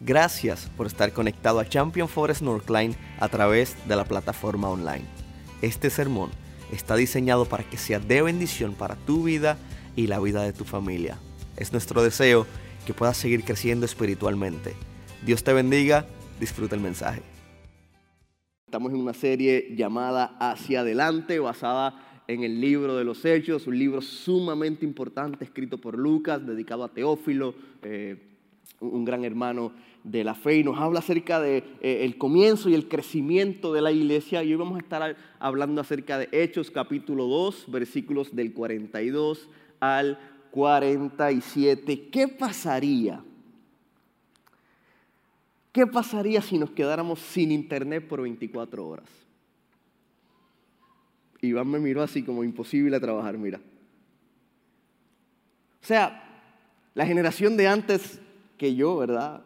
Gracias por estar conectado a Champion Forest Northline a través de la plataforma online. Este sermón está diseñado para que sea de bendición para tu vida y la vida de tu familia. Es nuestro deseo que puedas seguir creciendo espiritualmente. Dios te bendiga, disfruta el mensaje. Estamos en una serie llamada Hacia Adelante, basada en el libro de los Hechos, un libro sumamente importante escrito por Lucas, dedicado a Teófilo, eh, un gran hermano de la fe, y nos habla acerca del de, eh, comienzo y el crecimiento de la iglesia. Y hoy vamos a estar hablando acerca de Hechos capítulo 2, versículos del 42 al 47. ¿Qué pasaría? ¿Qué pasaría si nos quedáramos sin internet por 24 horas? Iván me miró así como imposible a trabajar, mira. O sea, la generación de antes que yo, ¿verdad?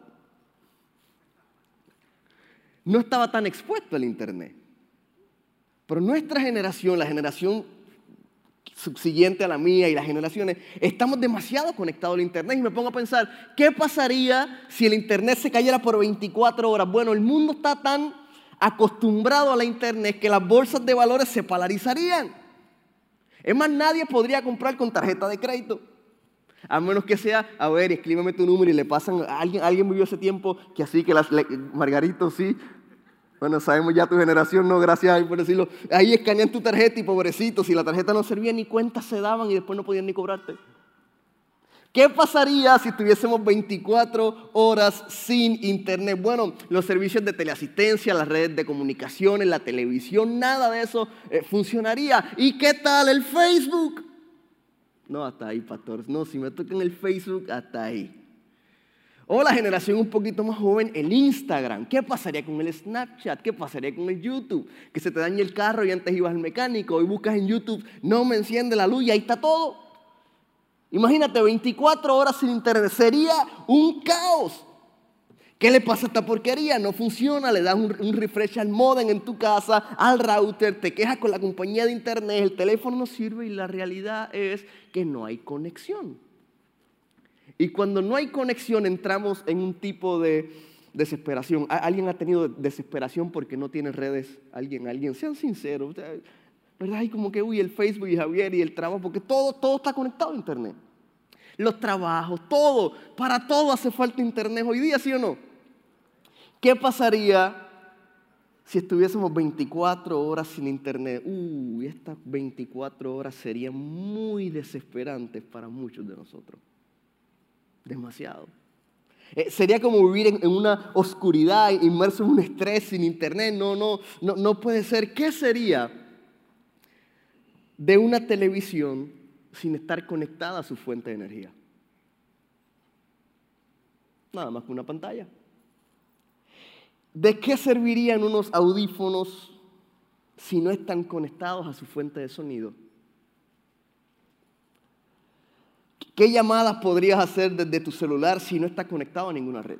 No estaba tan expuesto al Internet. Pero nuestra generación, la generación subsiguiente a la mía y las generaciones, estamos demasiado conectados al Internet. Y me pongo a pensar, ¿qué pasaría si el Internet se cayera por 24 horas? Bueno, el mundo está tan acostumbrado a la Internet que las bolsas de valores se polarizarían. Es más, nadie podría comprar con tarjeta de crédito. A menos que sea, a ver, escríbeme tu número y le pasan, alguien, alguien vivió ese tiempo que así que las, Margarito, sí, bueno, sabemos ya tu generación, no, gracias por decirlo. Ahí escanean tu tarjeta y pobrecito, si la tarjeta no servía ni cuentas se daban y después no podían ni cobrarte. ¿Qué pasaría si tuviésemos 24 horas sin internet? Bueno, los servicios de teleasistencia, las redes de comunicaciones, la televisión, nada de eso eh, funcionaría. ¿Y qué tal el Facebook? No, hasta ahí, pastor. No, si me tocan el Facebook, hasta ahí. O la generación un poquito más joven, el Instagram. ¿Qué pasaría con el Snapchat? ¿Qué pasaría con el YouTube? Que se te dañe el carro y antes ibas al mecánico y buscas en YouTube, no me enciende la luz y ahí está todo. Imagínate 24 horas sin internet. Sería un caos. ¿Qué le pasa a esta porquería? No funciona, le das un, un, refresh al modem en tu casa, al router, te quejas con la compañía de internet, el teléfono no sirve y la realidad es que no hay conexión. Y cuando no hay conexión entramos en un tipo de desesperación. ¿Alguien ha tenido desesperación porque no tiene redes? Alguien, alguien, sean sinceros. ¿Verdad? Hay como que, uy, el Facebook y Javier y el trabajo, porque todo, todo está conectado a Internet. Los trabajos, todo, para todo hace falta Internet hoy día, ¿sí o no? ¿Qué pasaría si estuviésemos 24 horas sin Internet? Uy, estas 24 horas serían muy desesperantes para muchos de nosotros demasiado. Eh, sería como vivir en, una oscuridad, inmerso en un estrés sin internet. No, no, no puede ser. ¿Qué sería de una televisión sin estar conectada a su fuente de energía? Nada más que una pantalla. ¿De qué servirían unos audífonos si no están conectados a su fuente de sonido? ¿Qué llamadas podrías hacer desde tu celular si no estás conectado a ninguna red?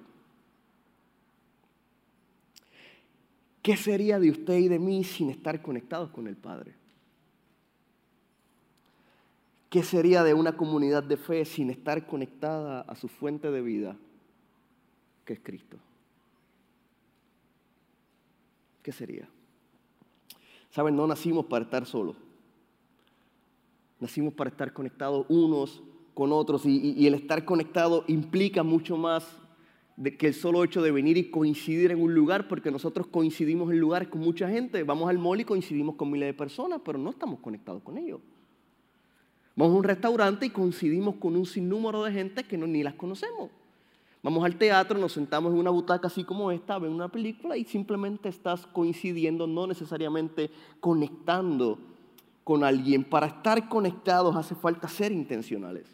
¿Qué sería de usted y de mí sin estar conectados con el Padre? ¿Qué sería de una comunidad de fe sin estar conectada a su fuente de vida, que es Cristo? ¿Qué sería? Saben, no nacimos para estar solos. Nacimos para estar conectados unos con otros y, el estar conectado implica mucho más que el solo hecho de venir y coincidir en un lugar, porque nosotros coincidimos en lugares con mucha gente, vamos al mall y coincidimos con miles de personas, pero no estamos conectados con ellos. Vamos a un restaurante y coincidimos con un sinnúmero de gente que ni las conocemos. Vamos al teatro, nos sentamos en una butaca así como esta, ven una película y simplemente estás coincidiendo, no necesariamente conectando con alguien. Para estar conectados hace falta ser intencionales.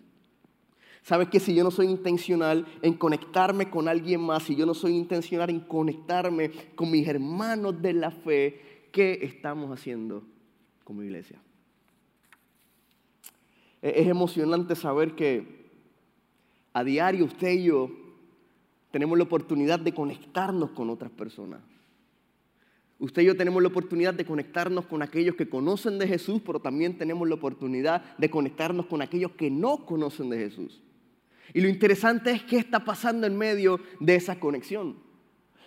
Sabes que si yo no soy intencional en conectarme con alguien más, si yo no soy intencional en conectarme con mis hermanos de la fe, ¿qué estamos haciendo como iglesia? Es emocionante saber que a diario usted y yo tenemos la oportunidad de conectarnos con otras personas. Usted y yo tenemos la oportunidad de conectarnos con aquellos que conocen de Jesús, pero también tenemos la oportunidad de conectarnos con aquellos que no conocen de Jesús. Y lo interesante es qué está pasando en medio de esa conexión.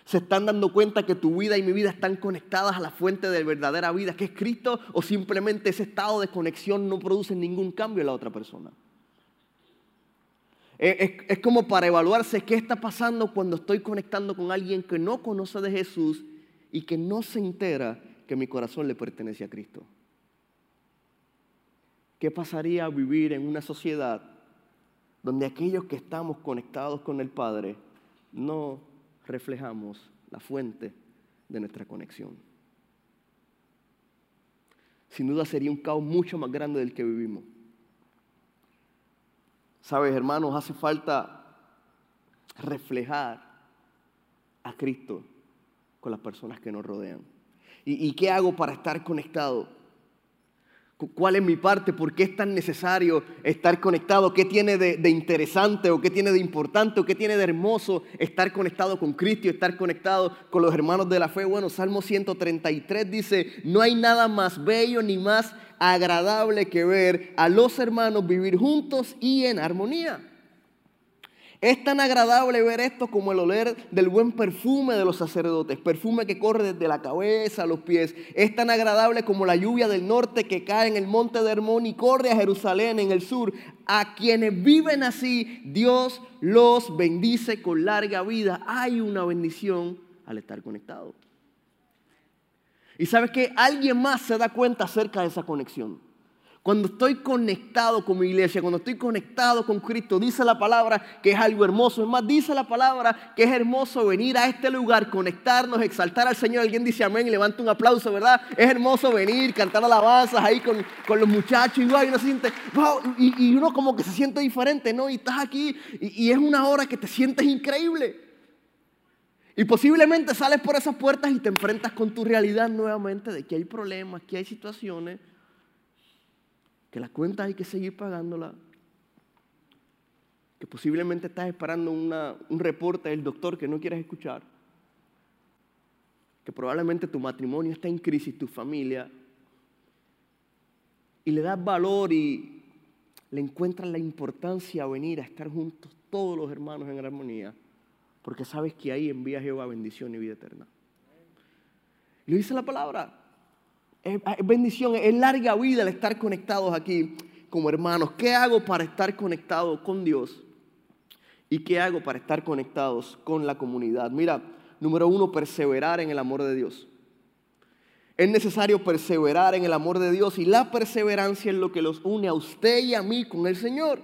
Se están dando cuenta que tu vida y mi vida están conectadas a la fuente de verdadera vida, que es Cristo, o simplemente ese estado de conexión no produce ningún cambio en la otra persona. Es, como para evaluarse qué está pasando cuando estoy conectando con alguien que no conoce de Jesús y que no se entera que mi corazón le pertenece a Cristo. ¿Qué pasaría vivir en una sociedad donde aquellos que estamos conectados con el Padre no reflejamos la fuente de nuestra conexión. Sin duda sería un caos mucho más grande del que vivimos. Sabes, hermanos, hace falta reflejar a Cristo con las personas que nos rodean. ¿Y, y qué hago para estar conectado? ¿Cuál es mi parte? ¿Por qué es tan necesario estar conectado? ¿Qué tiene de, interesante o qué tiene de importante o qué tiene de hermoso estar conectado con Cristo y estar conectado con los hermanos de la fe? Bueno, Salmo 133 dice, no hay nada más bello ni más agradable que ver a los hermanos vivir juntos y en armonía. Es tan agradable ver esto como el oler del buen perfume de los sacerdotes, perfume que corre desde la cabeza a los pies. Es tan agradable como la lluvia del norte que cae en el monte de Hermón y corre a Jerusalén en el sur. A quienes viven así, Dios los bendice con larga vida. Hay una bendición al estar conectado. Y sabes que alguien más se da cuenta acerca de esa conexión. Cuando estoy conectado con mi iglesia, cuando estoy conectado con Cristo, dice la palabra que es algo hermoso. Es más, dice la palabra que es hermoso venir a este lugar, conectarnos, exaltar al Señor. Alguien dice amén y levanta un aplauso, ¿verdad? Es hermoso venir, cantar alabanzas ahí con, los muchachos y, uno se siente, y, uno como que se siente diferente, ¿no? Y estás aquí y, y es una hora que te sientes increíble. Y posiblemente sales por esas puertas y te enfrentas con tu realidad nuevamente de que hay problemas, que hay situaciones que la cuenta hay que seguir pagándola, que posiblemente estás esperando un reporte del doctor que no quieres escuchar, que probablemente tu matrimonio está en crisis, tu familia, y le das valor y le encuentras la importancia a venir a estar juntos todos los hermanos en armonía, porque sabes que ahí envía Jehová bendición y vida eterna. Y lo dice la palabra, es, bendición, es larga vida el estar conectados aquí como hermanos. ¿Qué hago para estar conectado con Dios? ¿Y qué hago para estar conectados con la comunidad? Mira, número uno, perseverar en el amor de Dios. Es necesario perseverar en el amor de Dios y la perseverancia es lo que los une a usted y a mí con el Señor.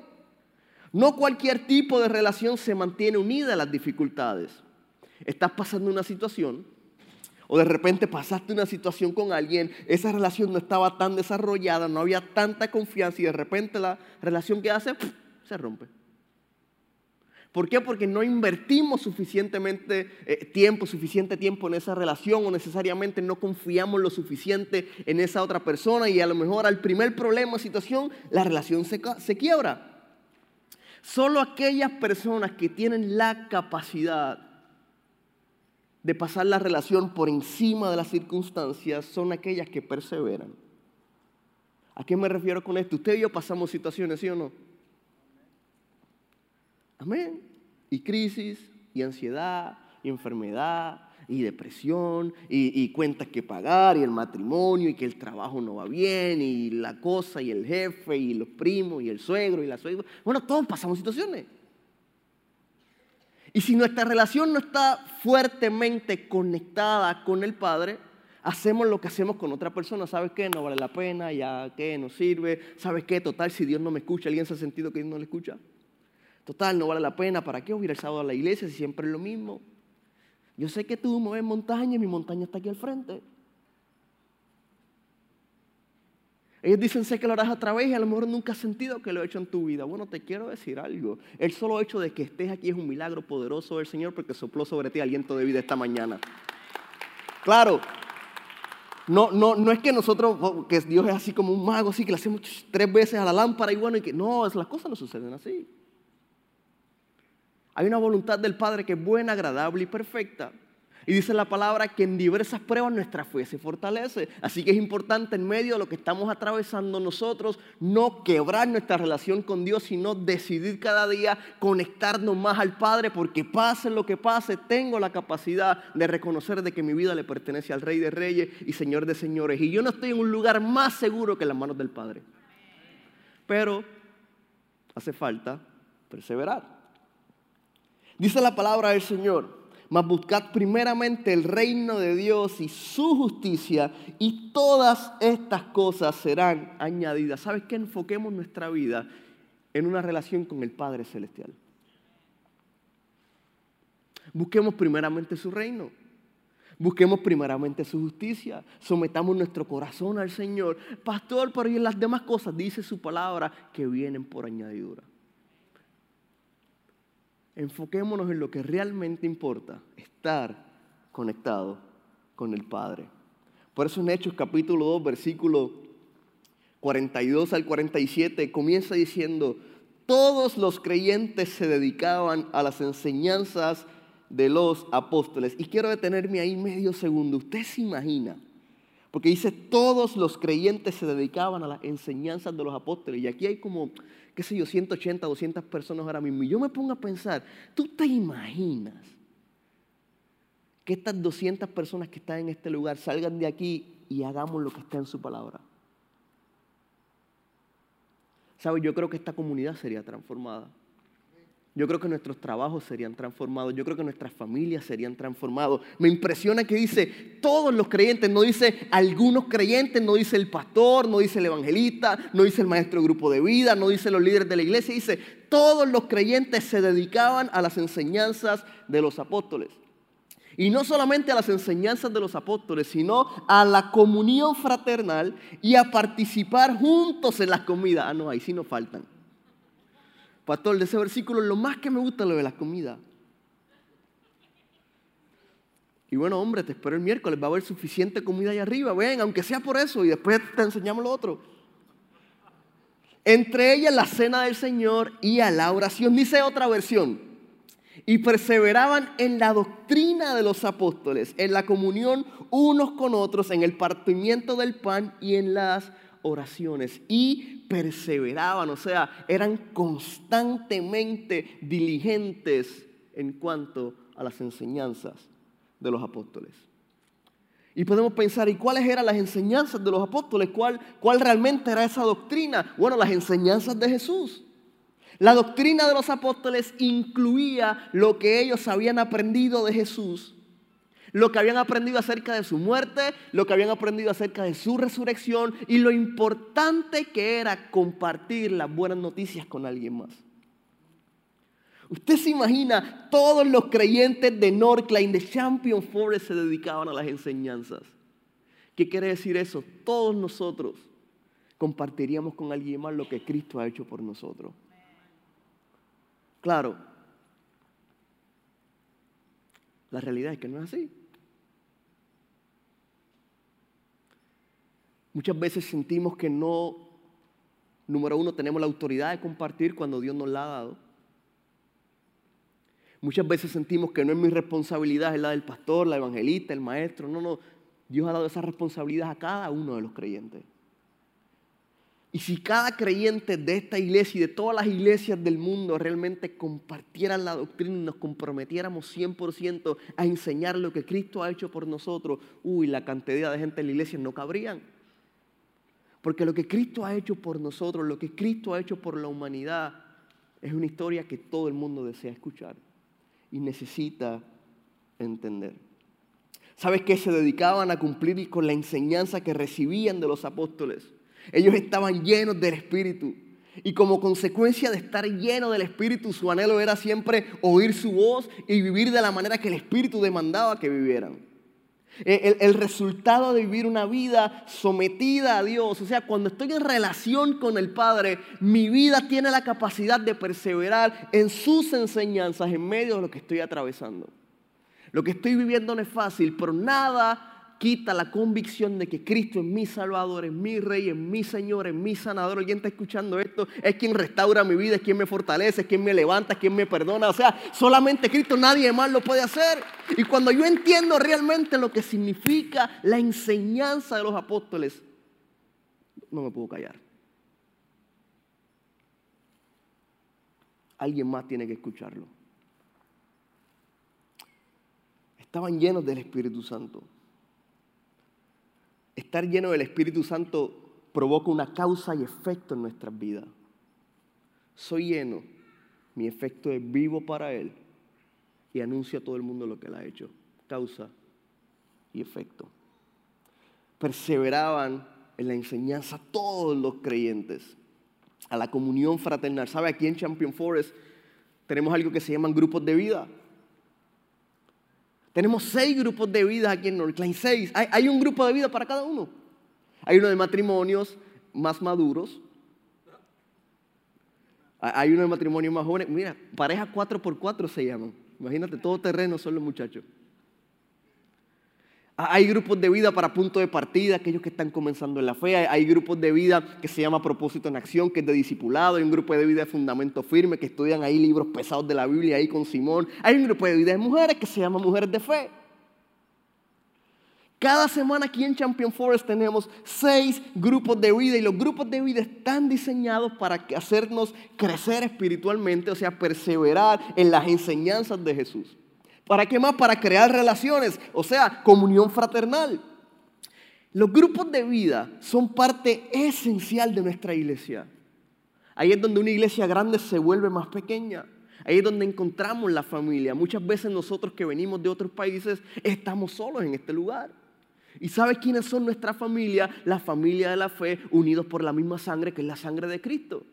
No cualquier tipo de relación se mantiene unida a las dificultades. Estás pasando una situación o de repente pasaste una situación con alguien, esa relación no estaba tan desarrollada, no había tanta confianza y de repente la relación que hace se rompe. ¿Por qué? Porque no invertimos suficientemente eh, tiempo, suficiente tiempo en esa relación o necesariamente no confiamos lo suficiente en esa otra persona y a lo mejor al primer problema o situación la relación se, se quiebra. Solo aquellas personas que tienen la capacidad de pasar la relación por encima de las circunstancias son aquellas que perseveran. ¿A qué me refiero con esto? Usted y yo pasamos situaciones, ¿sí o no? Amén. Y crisis, y ansiedad, y enfermedad, y depresión, y, y, cuentas que pagar, y el matrimonio, y que el trabajo no va bien, y la cosa, y el jefe, y los primos, y el suegro, y la suegra. Bueno, todos pasamos situaciones. Y si nuestra relación no está fuertemente conectada con el Padre, hacemos lo que hacemos con otra persona. ¿Sabes qué? No vale la pena, ya qué, no sirve. ¿Sabes qué? Total, si Dios no me escucha, ¿alguien se ha sentido que Dios no le escucha? Total, no vale la pena. ¿Para qué hubiera el sábado a la iglesia si siempre es lo mismo? Yo sé que tú mueves montaña y mi montaña está aquí al frente. Ellos dicen, sé que lo harás a través y a lo mejor nunca has sentido que lo he hecho en tu vida. Bueno, te quiero decir algo. El solo hecho de que estés aquí es un milagro poderoso del Señor porque sopló sobre ti aliento de vida esta mañana. Claro, no, no, no es que nosotros, oh, que Dios es así como un mago, así que le hacemos tres veces a la lámpara y bueno, y que no, las cosas no suceden así. Hay una voluntad del Padre que es buena, agradable y perfecta. Y dice la palabra que en diversas pruebas nuestra fe se fortalece. Así que es importante en medio de lo que estamos atravesando nosotros no quebrar nuestra relación con Dios, sino decidir cada día conectarnos más al Padre, porque pase lo que pase, tengo la capacidad de reconocer de que mi vida le pertenece al Rey de Reyes y Señor de Señores. Y yo no estoy en un lugar más seguro que en las manos del Padre. Pero hace falta perseverar. Dice la palabra del Señor mas buscad primeramente el reino de Dios y su justicia y todas estas cosas serán añadidas. ¿Sabes qué? Enfoquemos nuestra vida en una relación con el Padre Celestial. Busquemos primeramente su reino. Busquemos primeramente su justicia. Sometamos nuestro corazón al Señor. Pastor, por ahí las demás cosas dice su palabra que vienen por añadidura enfoquémonos en lo que realmente importa, estar conectado con el Padre. Por eso en Hechos capítulo 2, versículo 42 al 47, comienza diciendo, todos los creyentes se dedicaban a las enseñanzas de los apóstoles. Y quiero detenerme ahí medio segundo. ¿Usted se imagina? Porque dice, todos los creyentes se dedicaban a las enseñanzas de los apóstoles. Y aquí hay como qué sé yo, 180, 200 personas ahora mismo. Y yo me pongo a pensar, ¿tú te imaginas que estas 200 personas que están en este lugar salgan de aquí y hagamos lo que está en su palabra? ¿Sabes? Yo creo que esta comunidad sería transformada. Yo creo que nuestros trabajos serían transformados. Yo creo que nuestras familias serían transformadas. Me impresiona que dice todos los creyentes, no dice algunos creyentes, no dice el pastor, no dice el evangelista, no dice el maestro de grupo de vida, no dice los líderes de la iglesia. Dice todos los creyentes se dedicaban a las enseñanzas de los apóstoles. Y no solamente a las enseñanzas de los apóstoles, sino a la comunión fraternal y a participar juntos en las comidas. Ah, no, ahí sí nos faltan. Pastor, de ese versículo lo más que me gusta lo de la comida. Y bueno, hombre, te espero el miércoles, va a haber suficiente comida ahí arriba, ven, aunque sea por eso, y después te enseñamos lo otro. Entre ellas la cena del Señor y a la oración, dice otra versión. Y perseveraban en la doctrina de los apóstoles, en la comunión unos con otros, en el partimiento del pan y en las oraciones y perseveraban, o sea, eran constantemente diligentes en cuanto a las enseñanzas de los apóstoles. Y podemos pensar, ¿y cuáles eran las enseñanzas de los apóstoles? ¿Cuál, ¿Cuál realmente era esa doctrina? Bueno, las enseñanzas de Jesús. La doctrina de los apóstoles incluía lo que ellos habían aprendido de Jesús lo que habían aprendido acerca de su muerte, lo que habían aprendido acerca de su resurrección y lo importante que era compartir las buenas noticias con alguien más. Usted se imagina, todos los creyentes de Northline, de Champion Forest, se dedicaban a las enseñanzas. ¿Qué quiere decir eso? Todos nosotros compartiríamos con alguien más lo que Cristo ha hecho por nosotros. Claro, la realidad es que no es así. Muchas veces sentimos que no, número uno, tenemos la autoridad de compartir cuando Dios nos la ha dado. Muchas veces sentimos que no es mi responsabilidad, es la del pastor, la evangelista, el maestro. No, no, Dios ha dado esa responsabilidad a cada uno de los creyentes. Y si cada creyente de esta iglesia y de todas las iglesias del mundo realmente compartieran la doctrina y nos comprometiéramos 100% a enseñar lo que Cristo ha hecho por nosotros, uy, la cantidad de gente en la iglesia no cabrían. Porque lo que Cristo ha hecho por nosotros, lo que Cristo ha hecho por la humanidad, es una historia que todo el mundo desea escuchar y necesita entender. ¿Sabes qué? Se dedicaban a cumplir con la enseñanza que recibían de los apóstoles. Ellos estaban llenos del Espíritu. Y como consecuencia de estar llenos del Espíritu, su anhelo era siempre oír su voz y vivir de la manera que el Espíritu demandaba que vivieran. El, el, resultado de vivir una vida sometida a Dios, o sea, cuando estoy en relación con el Padre, mi vida tiene la capacidad de perseverar en sus enseñanzas en medio de lo que estoy atravesando. Lo que estoy viviendo no es fácil, pero nada quita la convicción de que Cristo es mi Salvador, es mi Rey, es mi Señor, es mi sanador. Alguien está escuchando esto, es quien restaura mi vida, es quien me fortalece, es quien me levanta, es quien me perdona. O sea, solamente Cristo, nadie más lo puede hacer. Y cuando yo entiendo realmente lo que significa la enseñanza de los apóstoles, no me puedo callar. Alguien más tiene que escucharlo. Estaban llenos del Espíritu Santo. Estar lleno del Espíritu Santo provoca una causa y efecto en nuestras vidas. Soy lleno, mi efecto es vivo para Él y anuncio a todo el mundo lo que Él ha hecho. Causa y efecto. Perseveraban en la enseñanza todos los creyentes, a la comunión fraternal. ¿Sabe? Aquí en Champion Forest tenemos algo que se llaman grupos de vida. Tenemos seis grupos de vida aquí en Northline, seis. Hay, hay, un grupo de vida para cada uno. Hay uno de matrimonios más maduros. Hay uno de matrimonios más jóvenes. Mira, pareja 4x4 se llaman. Imagínate, todo terreno son los muchachos. Hay grupos de vida para punto de partida, aquellos que están comenzando en la fe. Hay grupos de vida que se llama propósito en acción, que es de discipulado. Hay un grupo de vida de fundamento firme, que estudian ahí libros pesados de la Biblia, ahí con Simón. Hay un grupo de vida de mujeres que se llama Mujeres de Fe. Cada semana aquí en Champion Forest tenemos seis grupos de vida y los grupos de vida están diseñados para hacernos crecer espiritualmente, o sea, perseverar en las enseñanzas de Jesús. ¿Para qué más? Para crear relaciones, o sea, comunión fraternal. Los grupos de vida son parte esencial de nuestra iglesia. Ahí es donde una iglesia grande se vuelve más pequeña. Ahí es donde encontramos la familia. Muchas veces nosotros que venimos de otros países estamos solos en este lugar. ¿Y sabes quiénes son nuestra familia? La familia de la fe, unidos por la misma sangre que es la sangre de Cristo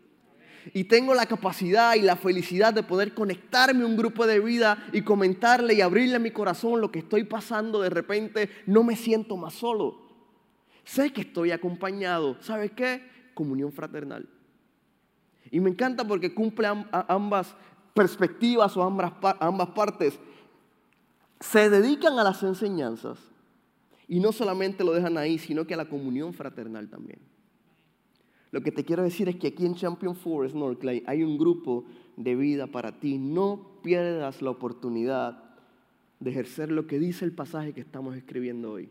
y tengo la capacidad y la felicidad de poder conectarme a un grupo de vida y comentarle y abrirle a mi corazón lo que estoy pasando, de repente no me siento más solo. Sé que estoy acompañado. ¿Sabes qué? Comunión fraternal. Y me encanta porque cumple ambas perspectivas o ambas, ambas partes. Se dedican a las enseñanzas y no solamente lo dejan ahí, sino que a la comunión fraternal también. Lo que te quiero decir es que aquí en Champion Forest Northline hay un grupo de vida para ti. No pierdas la oportunidad de ejercer lo que dice el pasaje que estamos escribiendo hoy.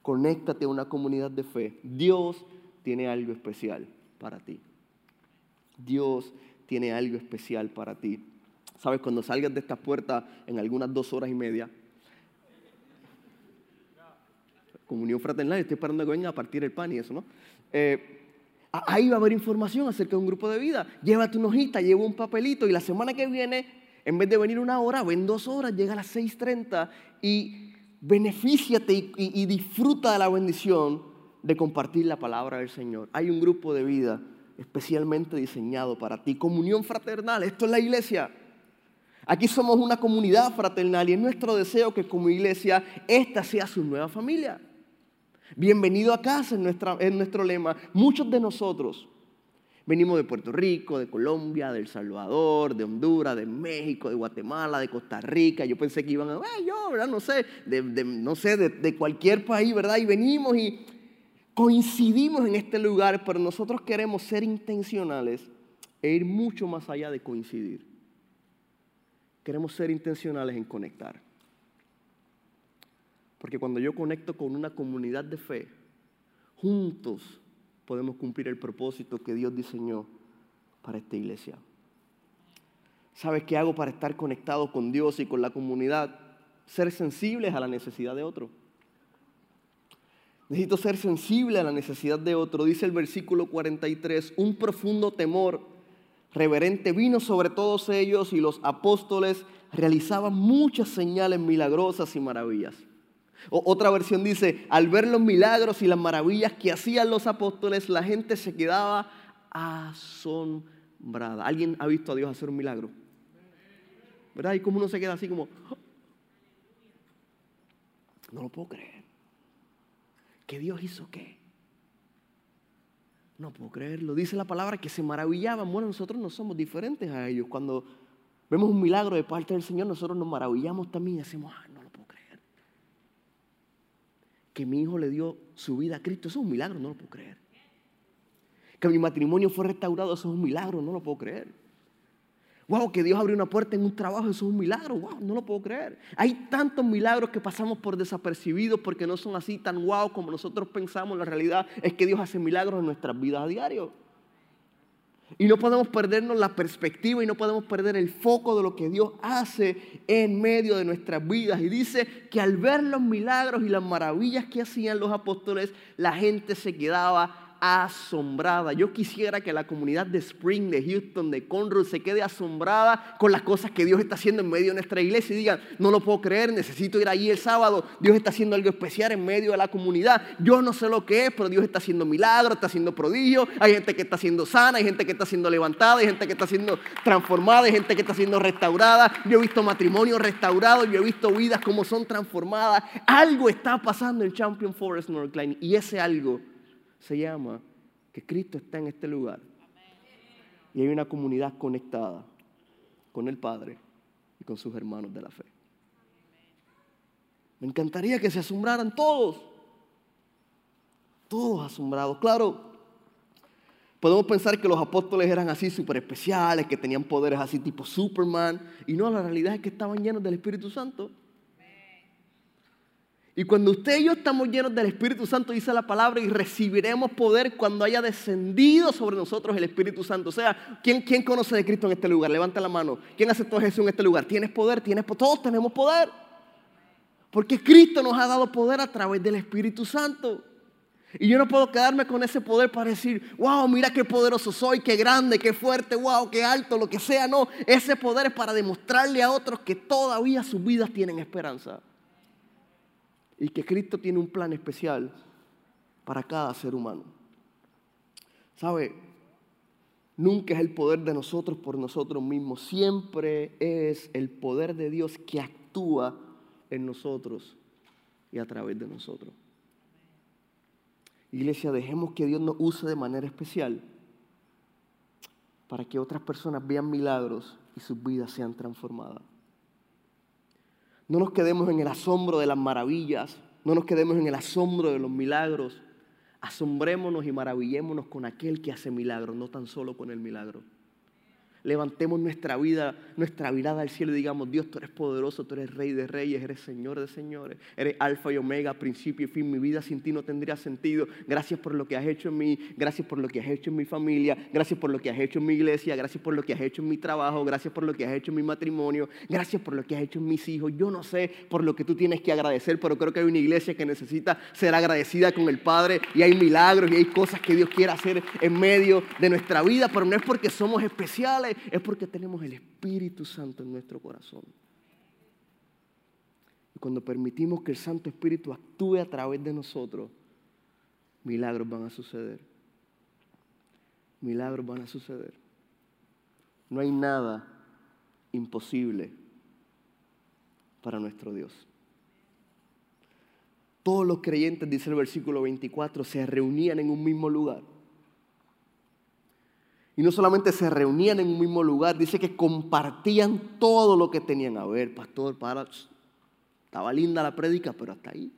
Conéctate a una comunidad de fe. Dios tiene algo especial para ti. Dios tiene algo especial para ti. Sabes, cuando salgas de esta puerta en algunas dos horas y media, comunión fraternal, estoy esperando que venga a partir el pan y eso, ¿no? Eh, Ahí va a haber información acerca de un grupo de vida. Llévate una hojita, lleva un papelito y la semana que viene, en vez de venir una hora, ven dos horas, llega a las 6.30 y benefíciate y, y disfruta de la bendición de compartir la palabra del Señor. Hay un grupo de vida especialmente diseñado para ti. Comunión fraternal, esto es la iglesia. Aquí somos una comunidad fraternal y es nuestro deseo que como iglesia esta sea su nueva familia. Bienvenido a casa en, en nuestro lema. Muchos de nosotros venimos de Puerto Rico, de Colombia, de El Salvador, de Honduras, de México, de Guatemala, de Costa Rica. Yo pensé que iban a, yo, ¿verdad? No sé, de, no sé, de cualquier país, ¿verdad? Y venimos y coincidimos en este lugar, pero nosotros queremos ser intencionales e ir mucho más allá de coincidir. Queremos ser intencionales en conectar. Porque cuando yo conecto con una comunidad de fe, juntos podemos cumplir el propósito que Dios diseñó para esta iglesia. ¿Sabes qué hago para estar conectado con Dios y con la comunidad? Ser sensibles a la necesidad de otro. Necesito ser sensible a la necesidad de otro. Dice el versículo 43, un profundo temor reverente vino sobre todos ellos y los apóstoles realizaban muchas señales milagrosas y maravillas otra versión dice, al ver los milagros y las maravillas que hacían los apóstoles, la gente se quedaba asombrada. ¿Alguien ha visto a Dios hacer un milagro? ¿Verdad? Y como uno se queda así como, oh". no lo puedo creer. ¿Que Dios hizo qué? No puedo creerlo. Dice la palabra que se maravillaban. Bueno, nosotros no somos diferentes a ellos. Cuando vemos un milagro de parte del Señor, nosotros nos maravillamos también y decimos, ah, que mi hijo le dio su vida a Cristo, eso es un milagro, no lo puedo creer. Que mi matrimonio fue restaurado, eso es un milagro, no lo puedo creer. Wow, que Dios abrió una puerta en un trabajo, eso es un milagro, wow, no lo puedo creer. Hay tantos milagros que pasamos por desapercibidos porque no son así tan wow como nosotros pensamos. La realidad es que Dios hace milagros en nuestras vidas a diario. Y no podemos perdernos la perspectiva y no podemos perder el foco de lo que Dios hace en medio de nuestras vidas. Y dice que al ver los milagros y las maravillas que hacían los apóstoles, la gente se quedaba asombrada. Yo quisiera que la comunidad de Spring, de Houston, de Conroe se quede asombrada con las cosas que Dios está haciendo en medio de nuestra iglesia y digan, no lo puedo creer, necesito ir allí el sábado. Dios está haciendo algo especial en medio de la comunidad. Yo no sé lo que es, pero Dios está haciendo milagros, está haciendo prodigios. Hay gente que está siendo sana, hay gente que está siendo levantada, hay gente que está siendo transformada, hay gente que está siendo restaurada. Yo he visto matrimonios restaurados, yo he visto vidas como son transformadas. Algo está pasando en Champion Forest Northline y ese algo se llama que Cristo está en este lugar. Y hay una comunidad conectada con el Padre y con sus hermanos de la fe. Me encantaría que se asombraran todos. Todos asombrados. Claro, podemos pensar que los apóstoles eran así súper especiales, que tenían poderes así tipo Superman. Y no, la realidad es que estaban llenos del Espíritu Santo. Y cuando usted y yo estamos llenos del Espíritu Santo, dice la palabra, y recibiremos poder cuando haya descendido sobre nosotros el Espíritu Santo. O sea, ¿quién, quién conoce de Cristo en este lugar? Levanta la mano. ¿Quién aceptó a Jesús en este lugar? ¿Tienes poder? ¿Tienes poder? Todos tenemos poder. Porque Cristo nos ha dado poder a través del Espíritu Santo. Y yo no puedo quedarme con ese poder para decir, wow, mira qué poderoso soy, qué grande, qué fuerte, wow, qué alto, lo que sea. No, ese poder es para demostrarle a otros que todavía sus vidas tienen esperanza y que Cristo tiene un plan especial para cada ser humano. ¿Sabe? Nunca es el poder de nosotros por nosotros mismos, siempre es el poder de Dios que actúa en nosotros y a través de nosotros. Iglesia, dejemos que Dios nos use de manera especial para que otras personas vean milagros y sus vidas sean transformadas. No nos quedemos en el asombro de las maravillas, no nos quedemos en el asombro de los milagros. Asombrémonos y maravillémonos con aquel que hace milagros, no tan solo con el milagro levantemos nuestra vida, nuestra mirada al cielo y digamos, Dios, tú eres poderoso, tú eres rey de reyes, eres señor de señores, eres alfa y omega, principio y fin. Mi vida sin ti no tendría sentido. Gracias por lo que has hecho en mí, gracias por lo que has hecho en mi familia, gracias por lo que has hecho en mi iglesia, gracias por lo que has hecho en mi trabajo, gracias por lo que has hecho en mi matrimonio, gracias por lo que has hecho en mis hijos. Yo no sé por lo que tú tienes que agradecer, pero creo que hay una iglesia que necesita ser agradecida con el Padre y hay milagros y hay cosas que Dios quiere hacer en medio de nuestra vida, pero no es porque somos especiales es porque tenemos el Espíritu Santo en nuestro corazón. Y cuando permitimos que el Santo Espíritu actúe a través de nosotros, milagros van a suceder. Milagros van a suceder. No hay nada imposible para nuestro Dios. Todos los creyentes, dice el versículo 24, se reunían en un mismo lugar. Y no solamente se reunían en un mismo lugar, dice que compartían todo lo que tenían. A ver, pastor, para, estaba linda la prédica, pero hasta ahí.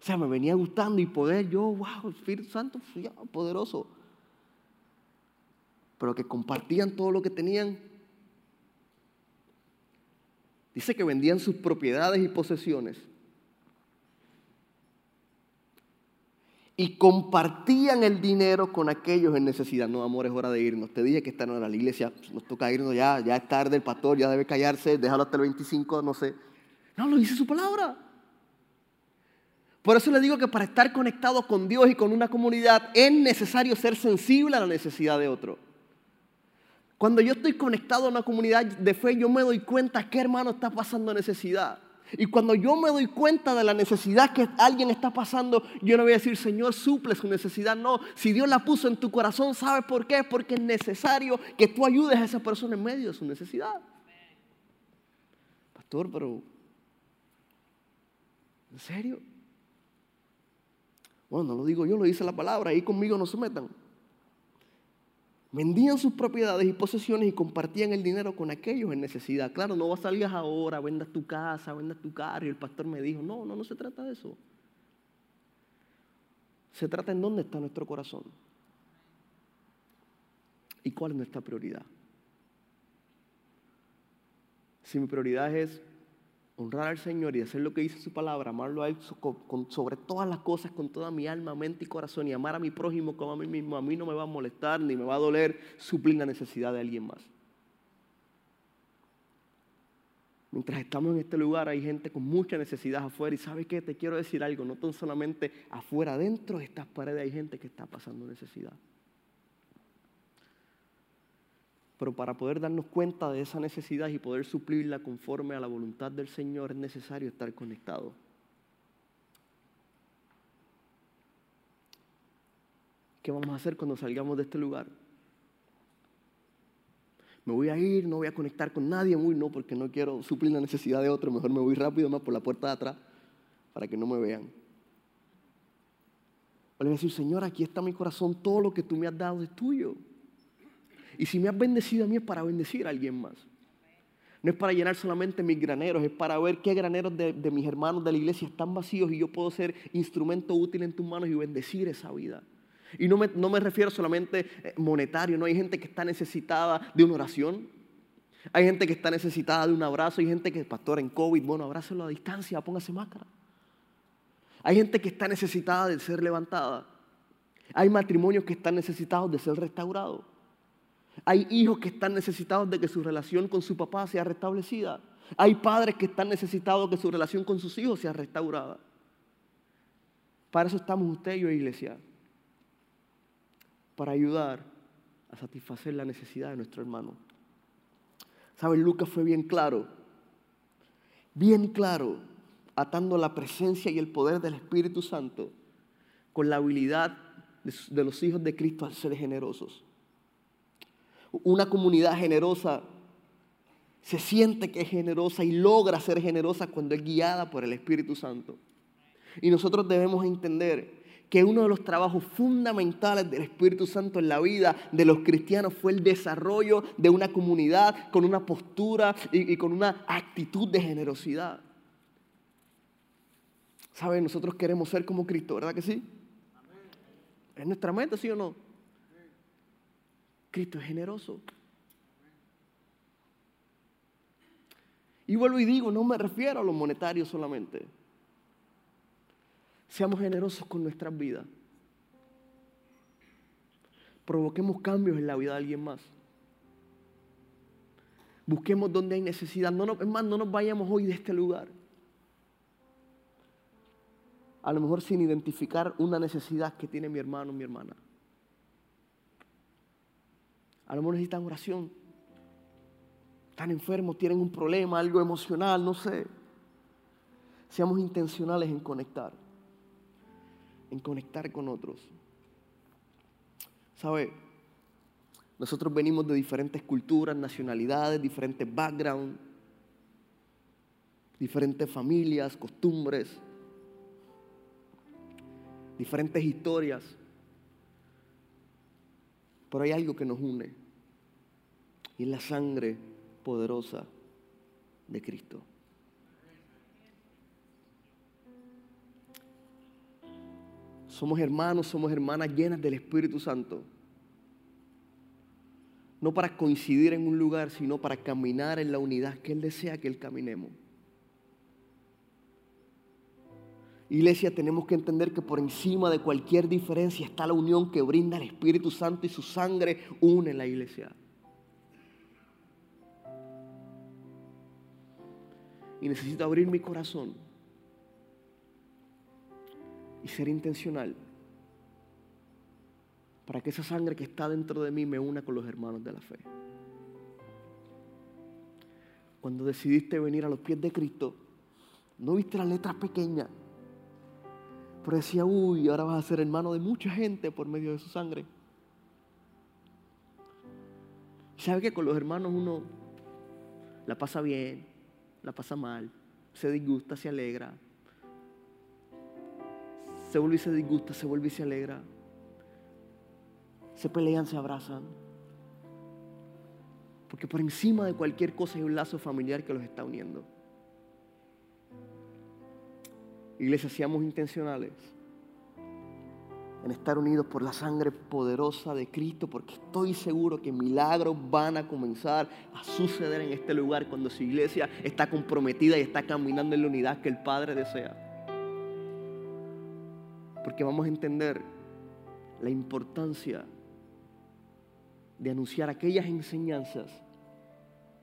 O sea, me venía gustando y poder, yo, wow, Espíritu Santo, poderoso. Pero que compartían todo lo que tenían. Dice que vendían sus propiedades y posesiones y compartían el dinero con aquellos en necesidad. No, amor, es hora de irnos. Te dije que esta era la iglesia, nos toca irnos ya, ya es tarde, el pastor ya debe callarse, déjalo hasta el 25, no sé. No, lo dice su palabra. Por eso le digo que para estar conectado con Dios y con una comunidad es necesario ser sensible a la necesidad de otro. Cuando yo estoy conectado a una comunidad de fe, yo me doy cuenta que hermano está pasando necesidad. Y cuando yo me doy cuenta de la necesidad que alguien está pasando, yo no voy a decir, Señor, suple su necesidad. No, si Dios la puso en tu corazón, ¿sabes por qué? Porque es necesario que tú ayudes a esa persona en medio de su necesidad. Pastor, pero... ¿En serio? Bueno, no lo digo yo, lo dice la palabra, ahí conmigo no se metan. Vendían sus propiedades y posesiones y compartían el dinero con aquellos en necesidad. Claro, no salgas ahora, vendas tu casa, vendas tu carro. Y el pastor me dijo, no, no, no se trata de eso. Se trata en dónde está nuestro corazón. ¿Y cuál es nuestra prioridad? Si mi prioridad es honrar al Señor y hacer lo que dice su palabra, amarlo a Él sobre todas las cosas, con toda mi alma, mente y corazón, y amar a mi prójimo como a mí mismo, a mí no me va a molestar ni me va a doler suplir la necesidad de alguien más. Mientras estamos en este lugar hay gente con mucha necesidad afuera y ¿sabe qué? Te quiero decir algo, no tan solamente afuera, dentro de estas paredes hay gente que está pasando necesidad. Pero para poder darnos cuenta de esa necesidad y poder suplirla conforme a la voluntad del Señor es necesario estar conectado. ¿Qué vamos a hacer cuando salgamos de este lugar? Me voy a ir, no voy a conectar con nadie, muy no, porque no quiero suplir la necesidad de otro, mejor me voy rápido más por la puerta de atrás para que no me vean. O le voy a decir, Señor, aquí está mi corazón, todo lo que tú me has dado es tuyo. Y si me has bendecido a mí es para bendecir a alguien más. No es para llenar solamente mis graneros, es para ver qué graneros de, mis hermanos de la iglesia están vacíos y yo puedo ser instrumento útil en tus manos y bendecir esa vida. Y no me, no me refiero solamente eh, monetario, no hay gente que está necesitada de una oración. Hay gente que está necesitada de un abrazo, hay gente que, pastor, en COVID, bueno, abrácelo a distancia, póngase máscara. Hay gente que está necesitada de ser levantada. Hay matrimonios que están necesitados de ser restaurados. Hay hijos que están necesitados de que su relación con su papá sea restablecida. Hay padres que están necesitados de que su relación con sus hijos sea restaurada. Para eso estamos usted y yo, iglesia. Para ayudar a satisfacer la necesidad de nuestro hermano. ¿Saben? Lucas fue bien claro. Bien claro. Atando la presencia y el poder del Espíritu Santo con la habilidad de los hijos de Cristo al ser generosos. Una comunidad generosa se siente que es generosa y logra ser generosa cuando es guiada por el Espíritu Santo. Y nosotros debemos entender que uno de los trabajos fundamentales del Espíritu Santo en la vida de los cristianos fue el desarrollo de una comunidad con una postura y, con una actitud de generosidad. ¿Saben? Nosotros queremos ser como Cristo, ¿verdad que sí? ¿Es nuestra meta, sí o no? Cristo es generoso. Y vuelvo y digo, no me refiero a lo monetario solamente. Seamos generosos con nuestras vidas. Provoquemos cambios en la vida de alguien más. Busquemos donde hay necesidad. No es más, no nos vayamos hoy de este lugar. A lo mejor sin identificar una necesidad que tiene mi hermano o mi hermana. A lo mejor necesitan oración. Están enfermos, tienen un problema, algo emocional, no sé. Seamos intencionales en conectar. En conectar con otros. ¿Sabe? Nosotros venimos de diferentes culturas, nacionalidades, diferentes backgrounds, diferentes familias, costumbres, diferentes historias. Pero hay algo que nos une. Y es la sangre poderosa de Cristo. Somos hermanos, somos hermanas llenas del Espíritu Santo. No para coincidir en un lugar, sino para caminar en la unidad que Él desea que Él caminemos. Iglesia, tenemos que entender que por encima de cualquier diferencia está la unión que brinda el Espíritu Santo y su sangre une la iglesia. Y necesito abrir mi corazón y ser intencional para que esa sangre que está dentro de mí me una con los hermanos de la fe. Cuando decidiste venir a los pies de Cristo, no viste las letras pequeñas pero decía, uy, ahora vas a ser hermano de mucha gente por medio de su sangre. ¿Sabe que con los hermanos uno la pasa bien, la pasa mal, se disgusta, se alegra? Se vuelve y se disgusta, se vuelve y se alegra. Se pelean, se abrazan. Porque por encima de cualquier cosa hay un lazo familiar que los está uniendo. Iglesia, seamos intencionales en estar unidos por la sangre poderosa de Cristo, porque estoy seguro que milagros van a comenzar a suceder en este lugar cuando su iglesia está comprometida y está caminando en la unidad que el Padre desea. Porque vamos a entender la importancia de anunciar aquellas enseñanzas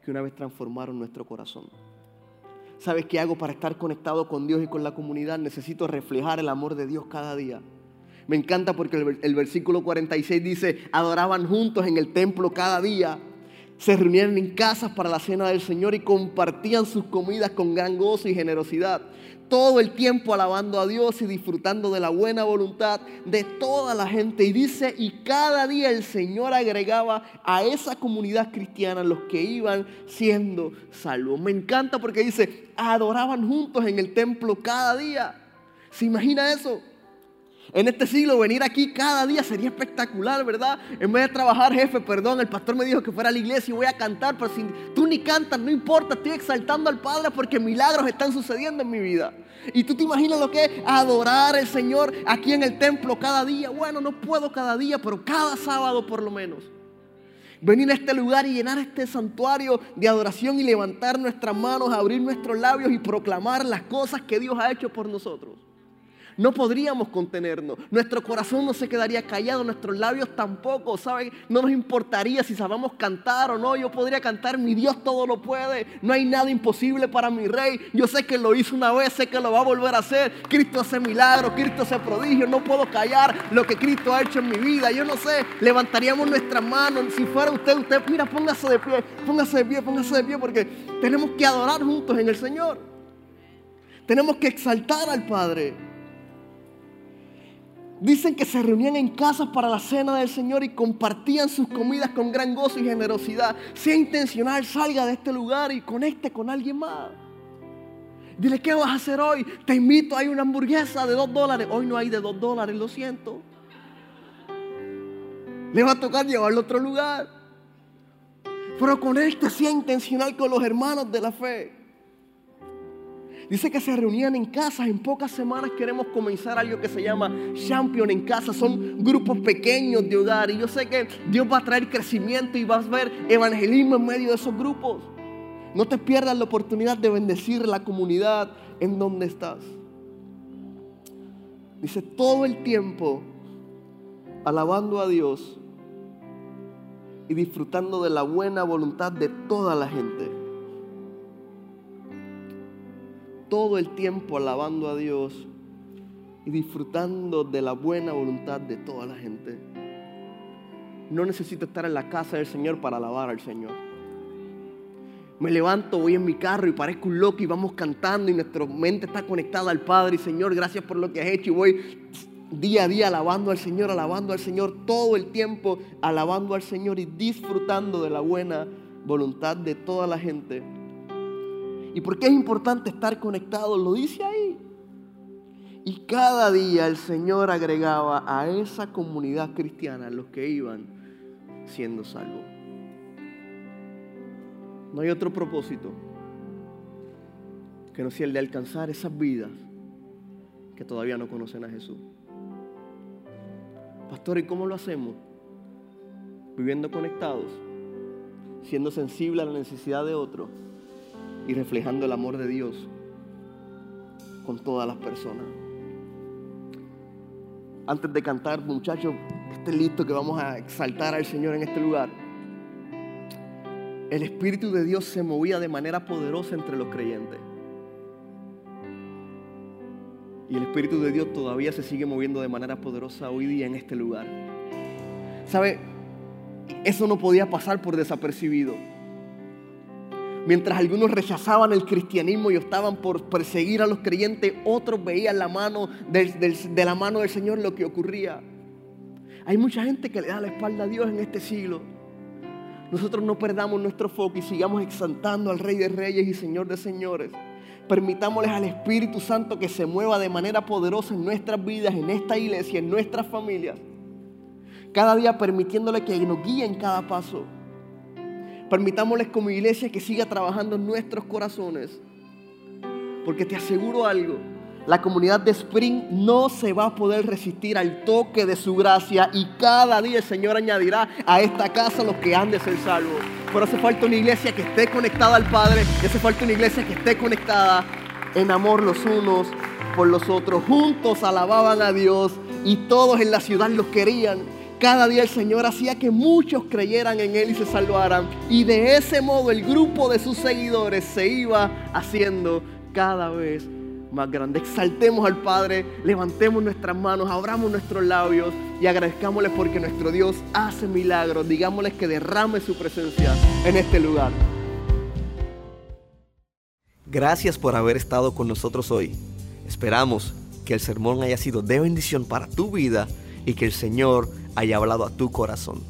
que una vez transformaron nuestro corazón. ¿Sabes qué hago para estar conectado con Dios y con la comunidad? Necesito reflejar el amor de Dios cada día. Me encanta porque el, el, versículo 46 dice, adoraban juntos en el templo cada día, se reunían en casas para la cena del Señor y compartían sus comidas con gran gozo y generosidad todo el tiempo alabando a Dios y disfrutando de la buena voluntad de toda la gente. Y dice, y cada día el Señor agregaba a esa comunidad cristiana los que iban siendo salvos. Me encanta porque dice, adoraban juntos en el templo cada día. ¿Se imagina eso? En este siglo venir aquí cada día sería espectacular, ¿verdad? En vez de trabajar, jefe, perdón, el pastor me dijo que fuera a la iglesia y voy a cantar, pero si tú ni cantas, no importa, estoy exaltando al Padre porque milagros están sucediendo en mi vida. Y tú te imaginas lo que es adorar al Señor aquí en el templo cada día. Bueno, no puedo cada día, pero cada sábado por lo menos. Venir a este lugar y llenar este santuario de adoración y levantar nuestras manos, abrir nuestros labios y proclamar las cosas que Dios ha hecho por nosotros. No podríamos contenernos. Nuestro corazón no se quedaría callado, nuestros labios tampoco, ¿saben? No nos importaría si sabemos cantar o no. Yo podría cantar, mi Dios todo lo puede. No hay nada imposible para mi rey. Yo sé que lo hizo una vez, sé que lo va a volver a hacer. Cristo hace milagros, Cristo hace prodigios. No puedo callar lo que Cristo ha hecho en mi vida. Yo no sé, levantaríamos nuestras manos. Si fuera usted, usted, mira, póngase de pie, póngase de pie, póngase de pie, porque tenemos que adorar juntos en el Señor. Tenemos que exaltar al Padre. Dicen que se reunían en casas para la cena del Señor y compartían sus comidas con gran gozo y generosidad. Sea intencional, salga de este lugar y conecte con alguien más. Dile, ¿qué vas a hacer hoy? Te invito, hay una hamburguesa de dos dólares. Hoy no hay de dos dólares, lo siento. Le va a tocar llevarlo a otro lugar. Pero conecte, sea intencional con los hermanos de la fe. Dice que se reunían en casas. En pocas semanas queremos comenzar algo que se llama Champion en casa. Son grupos pequeños de hogar. Y yo sé que Dios va a traer crecimiento y vas a ver evangelismo en medio de esos grupos. No te pierdas la oportunidad de bendecir la comunidad en donde estás. Dice todo el tiempo alabando a Dios y disfrutando de la buena voluntad de toda la gente todo el tiempo alabando a Dios y disfrutando de la buena voluntad de toda la gente. No necesito estar en la casa del Señor para alabar al Señor. Me levanto, voy en mi carro y parezco un loco y vamos cantando y nuestra mente está conectada al Padre y Señor, gracias por lo que has hecho y voy día a día alabando al Señor, alabando al Señor, todo el tiempo alabando al Señor y disfrutando de la buena voluntad de toda la gente. ¿Y por qué es importante estar conectado? Lo dice ahí. Y cada día el Señor agregaba a esa comunidad cristiana los que iban siendo salvos. No hay otro propósito que no sea el de alcanzar esas vidas que todavía no conocen a Jesús. Pastor, ¿y cómo lo hacemos? Viviendo conectados, siendo sensibles a la necesidad de otros y reflejando el amor de Dios con todas las personas. Antes de cantar, muchachos, estén listo que vamos a exaltar al Señor en este lugar. El Espíritu de Dios se movía de manera poderosa entre los creyentes. Y el Espíritu de Dios todavía se sigue moviendo de manera poderosa hoy día en este lugar. ¿Sabe? Eso no podía pasar por desapercibido. Mientras algunos rechazaban el cristianismo y estaban por perseguir a los creyentes, otros veían la mano de la mano del Señor lo que ocurría. Hay mucha gente que le da la espalda a Dios en este siglo. Nosotros no perdamos nuestro foco y sigamos exaltando al Rey de Reyes y Señor de Señores. Permitámosles al Espíritu Santo que se mueva de manera poderosa en nuestras vidas, en esta iglesia, en nuestras familias. Cada día permitiéndole que nos guíe en cada paso Permitámosles como iglesia que siga trabajando en nuestros corazones. Porque te aseguro algo, la comunidad de Spring no se va a poder resistir al toque de su gracia y cada día el Señor añadirá a esta casa los que han de ser salvos. Pero hace falta una iglesia que esté conectada al Padre, y hace falta una iglesia que esté conectada en amor los unos por los otros. Juntos alababan a Dios y todos en la ciudad los querían. Cada día el Señor hacía que muchos creyeran en Él y se salvaran. Y de ese modo el grupo de sus seguidores se iba haciendo cada vez más grande. Exaltemos al Padre, levantemos nuestras manos, abramos nuestros labios y agradezcámosle porque nuestro Dios hace milagros. Digámosle que derrame su presencia en este lugar. Gracias por haber estado con nosotros hoy. Esperamos que el sermón haya sido de bendición para tu vida y que el Señor haya hablado a tu corazón.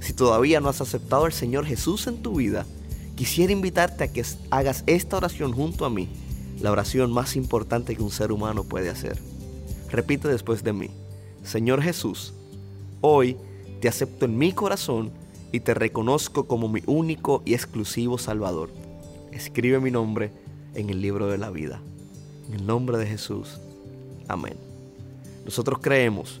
Si todavía no has aceptado al Señor Jesús en tu vida, quisiera invitarte a que hagas esta oración junto a mí la oración más importante que un ser humano puede hacer. Repite después de mí, Señor Jesús, hoy te acepto en mi corazón y te reconozco como mi único y exclusivo Salvador. Escribe mi nombre en el libro de la vida. En el nombre de Jesús. Amén. Nosotros creemos